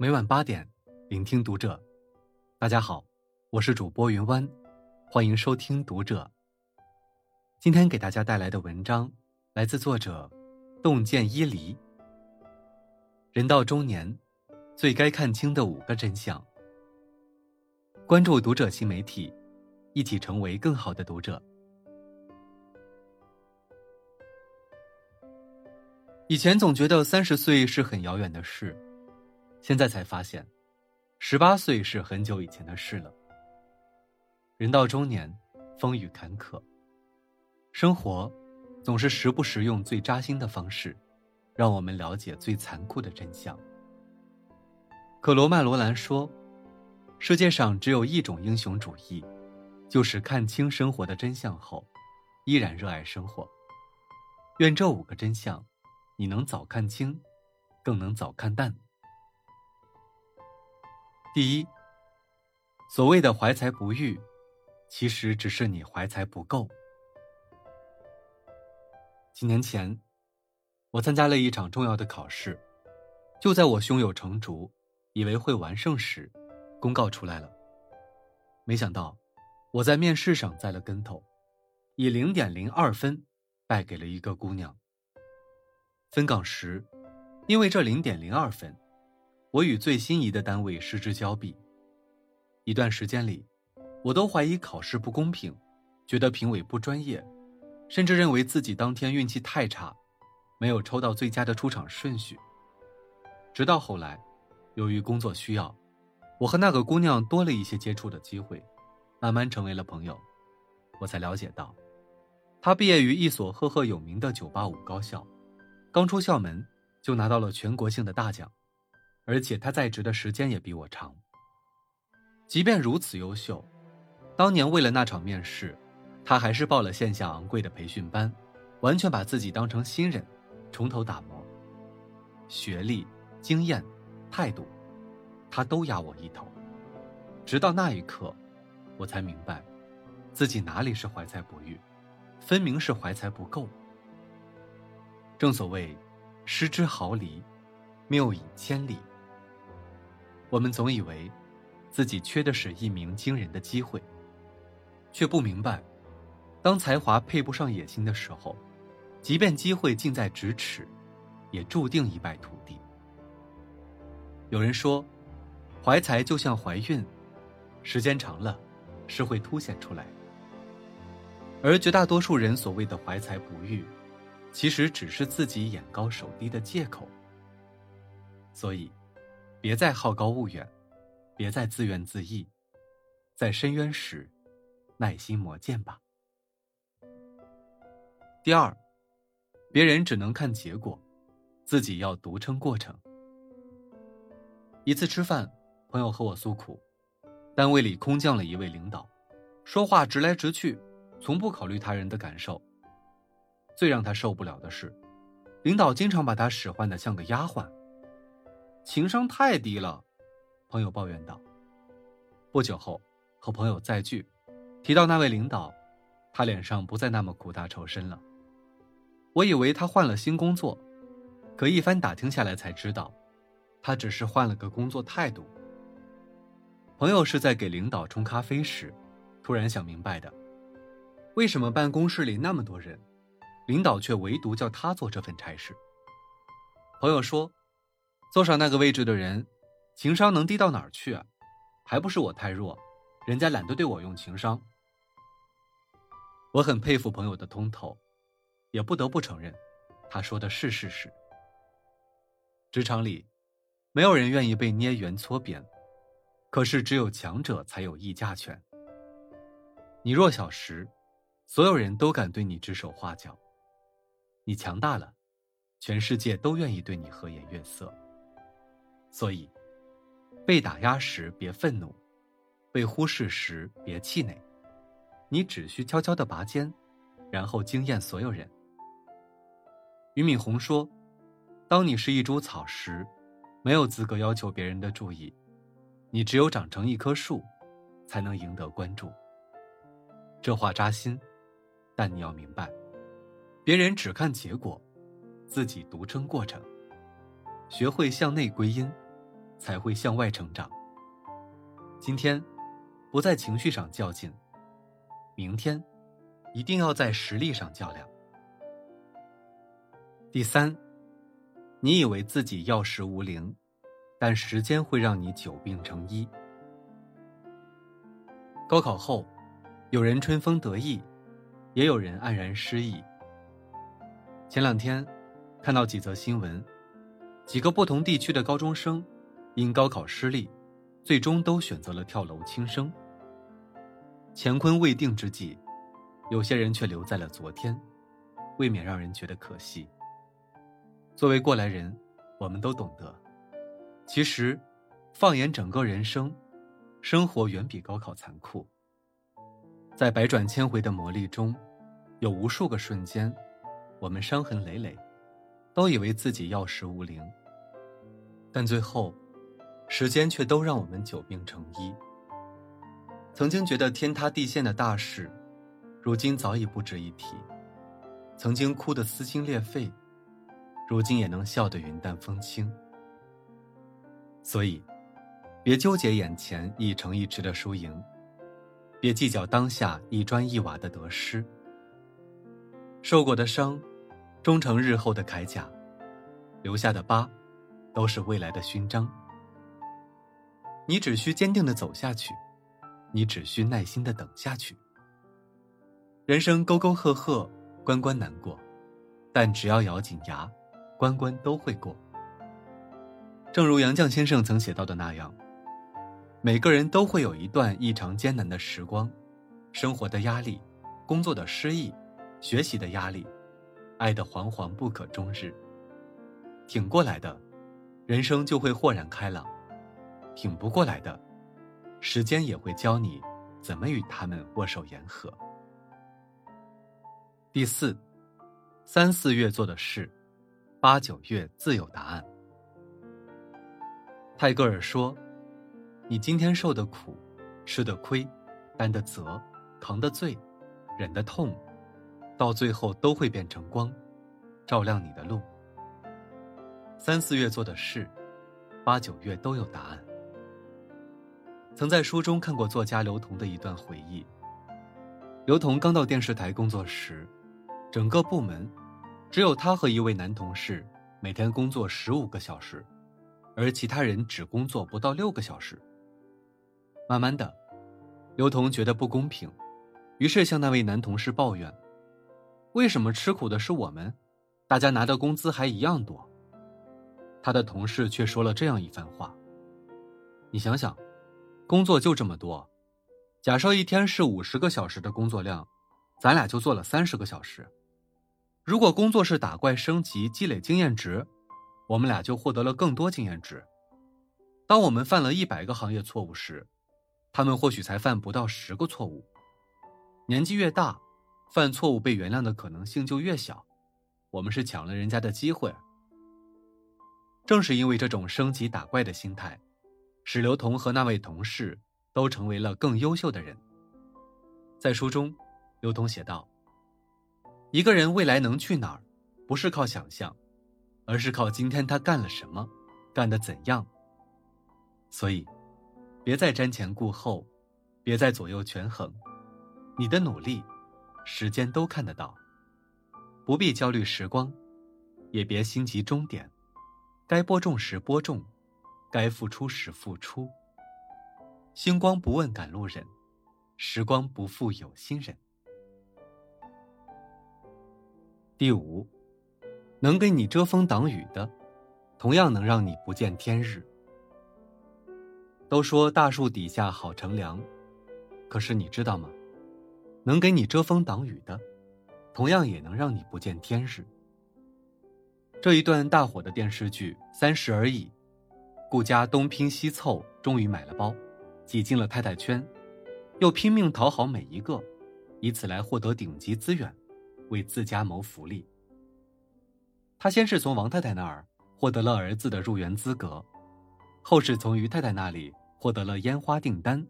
每晚八点，聆听读者。大家好，我是主播云湾，欢迎收听读者。今天给大家带来的文章来自作者洞见伊犁。人到中年，最该看清的五个真相。关注读者新媒体，一起成为更好的读者。以前总觉得三十岁是很遥远的事，现在才发现，十八岁是很久以前的事了。人到中年，风雨坎坷，生活总是时不时用最扎心的方式，让我们了解最残酷的真相。可罗曼·罗兰说：“世界上只有一种英雄主义，就是看清生活的真相后，依然热爱生活。”愿这五个真相。你能早看清，更能早看淡。第一，所谓的怀才不遇，其实只是你怀才不够。几年前，我参加了一场重要的考试，就在我胸有成竹，以为会完胜时，公告出来了。没想到，我在面试上栽了跟头，以零点零二分败给了一个姑娘。分岗时，因为这零点零二分，我与最心仪的单位失之交臂。一段时间里，我都怀疑考试不公平，觉得评委不专业，甚至认为自己当天运气太差，没有抽到最佳的出场顺序。直到后来，由于工作需要，我和那个姑娘多了一些接触的机会，慢慢成为了朋友。我才了解到，她毕业于一所赫赫有名的985高校。刚出校门，就拿到了全国性的大奖，而且他在职的时间也比我长。即便如此优秀，当年为了那场面试，他还是报了线下昂贵的培训班，完全把自己当成新人，从头打磨。学历、经验、态度，他都压我一头。直到那一刻，我才明白，自己哪里是怀才不遇，分明是怀才不够。正所谓，失之毫厘，谬以千里。我们总以为，自己缺的是一鸣惊人的机会，却不明白，当才华配不上野心的时候，即便机会近在咫尺，也注定一败涂地。有人说，怀才就像怀孕，时间长了，是会凸显出来。而绝大多数人所谓的怀才不遇。其实只是自己眼高手低的借口，所以，别再好高骛远，别再自怨自艾，在深渊时，耐心磨剑吧。第二，别人只能看结果，自己要独撑过程。一次吃饭，朋友和我诉苦，单位里空降了一位领导，说话直来直去，从不考虑他人的感受。最让他受不了的是，领导经常把他使唤的像个丫鬟，情商太低了。朋友抱怨道。不久后，和朋友再聚，提到那位领导，他脸上不再那么苦大仇深了。我以为他换了新工作，可一番打听下来才知道，他只是换了个工作态度。朋友是在给领导冲咖啡时，突然想明白的，为什么办公室里那么多人？领导却唯独叫他做这份差事。朋友说：“坐上那个位置的人，情商能低到哪儿去啊？还不是我太弱，人家懒得对我用情商。”我很佩服朋友的通透，也不得不承认，他说的是事实。职场里，没有人愿意被捏圆搓扁，可是只有强者才有议价权。你弱小时，所有人都敢对你指手画脚。你强大了，全世界都愿意对你和颜悦色。所以，被打压时别愤怒，被忽视时别气馁，你只需悄悄的拔尖，然后惊艳所有人。俞敏洪说：“当你是一株草时，没有资格要求别人的注意，你只有长成一棵树，才能赢得关注。”这话扎心，但你要明白。别人只看结果，自己独撑过程。学会向内归因，才会向外成长。今天，不在情绪上较劲；明天，一定要在实力上较量。第三，你以为自己药石无灵，但时间会让你久病成医。高考后，有人春风得意，也有人黯然失意。前两天，看到几则新闻，几个不同地区的高中生因高考失利，最终都选择了跳楼轻生。乾坤未定之际，有些人却留在了昨天，未免让人觉得可惜。作为过来人，我们都懂得，其实，放眼整个人生，生活远比高考残酷。在百转千回的磨砺中，有无数个瞬间，我们伤痕累累，都以为自己药石无灵，但最后，时间却都让我们久病成医。曾经觉得天塌地陷的大事，如今早已不值一提；曾经哭得撕心裂肺。如今也能笑得云淡风轻，所以，别纠结眼前一城一池的输赢，别计较当下一砖一瓦的得失。受过的伤，终成日后的铠甲；留下的疤，都是未来的勋章。你只需坚定的走下去，你只需耐心的等下去。人生沟沟壑壑，关关难过，但只要咬紧牙。关关都会过。正如杨绛先生曾写到的那样，每个人都会有一段异常艰难的时光，生活的压力，工作的失意，学习的压力，爱的惶惶不可终日。挺过来的，人生就会豁然开朗；挺不过来的，时间也会教你怎么与他们握手言和。第四，三四月做的事。八九月自有答案。泰戈尔说：“你今天受的苦、吃的亏、担的责、扛的罪、忍的痛，到最后都会变成光，照亮你的路。三四月做的事，八九月都有答案。”曾在书中看过作家刘同的一段回忆。刘同刚到电视台工作时，整个部门。只有他和一位男同事每天工作十五个小时，而其他人只工作不到六个小时。慢慢的，刘同觉得不公平，于是向那位男同事抱怨：“为什么吃苦的是我们，大家拿的工资还一样多？”他的同事却说了这样一番话：“你想想，工作就这么多，假设一天是五十个小时的工作量，咱俩就做了三十个小时。”如果工作是打怪升级积累经验值，我们俩就获得了更多经验值。当我们犯了一百个行业错误时，他们或许才犯不到十个错误。年纪越大，犯错误被原谅的可能性就越小。我们是抢了人家的机会。正是因为这种升级打怪的心态，使刘同和那位同事都成为了更优秀的人。在书中，刘同写道。一个人未来能去哪儿，不是靠想象，而是靠今天他干了什么，干得怎样。所以，别再瞻前顾后，别再左右权衡，你的努力，时间都看得到。不必焦虑时光，也别心急终点，该播种时播种，该付出时付出。星光不问赶路人，时光不负有心人。第五，能给你遮风挡雨的，同样能让你不见天日。都说大树底下好乘凉，可是你知道吗？能给你遮风挡雨的，同样也能让你不见天日。这一段大火的电视剧《三十而已》，顾家东拼西凑，终于买了包，挤进了太太圈，又拼命讨好每一个，以此来获得顶级资源。为自家谋福利。他先是从王太太那儿获得了儿子的入园资格，后是从于太太那里获得了烟花订单。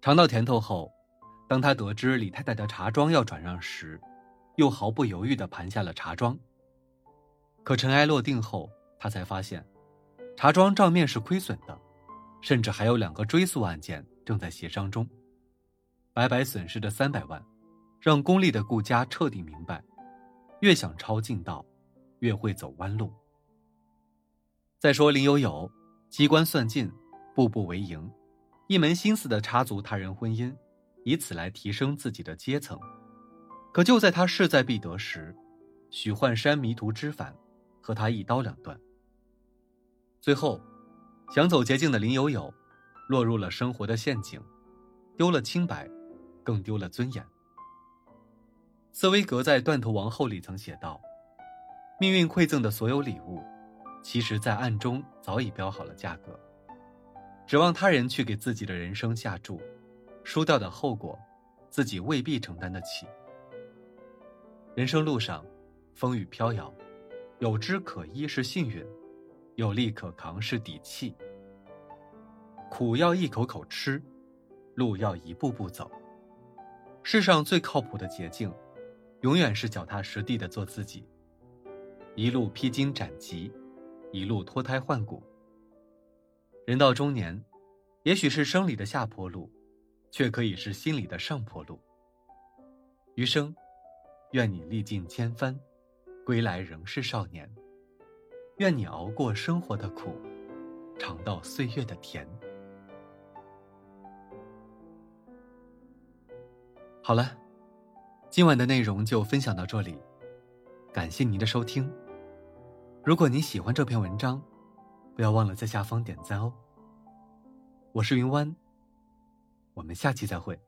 尝到甜头后，当他得知李太太的茶庄要转让时，又毫不犹豫地盘下了茶庄。可尘埃落定后，他才发现，茶庄账面是亏损的，甚至还有两个追诉案件正在协商中。白白损失的三百万，让功利的顾家彻底明白：越想抄近道，越会走弯路。再说林有有，机关算尽，步步为营，一门心思的插足他人婚姻，以此来提升自己的阶层。可就在他势在必得时，许幻山迷途知返，和他一刀两断。最后，想走捷径的林有有，落入了生活的陷阱，丢了清白，更丢了尊严。瑟威格在《断头王后》里曾写道：“命运馈赠的所有礼物，其实在暗中早已标好了价格，指望他人去给自己的人生下注，输掉的后果，自己未必承担得起。人生路上。”风雨飘摇，有枝可依是幸运，有力可扛是底气。苦要一口口吃，路要一步步走。世上最靠谱的捷径，永远是脚踏实地的做自己。一路披荆斩棘，一路脱胎换骨。人到中年，也许是生理的下坡路，却可以是心里的上坡路。余生，愿你历尽千帆。归来仍是少年，愿你熬过生活的苦，尝到岁月的甜。好了，今晚的内容就分享到这里，感谢您的收听。如果您喜欢这篇文章，不要忘了在下方点赞哦。我是云湾，我们下期再会。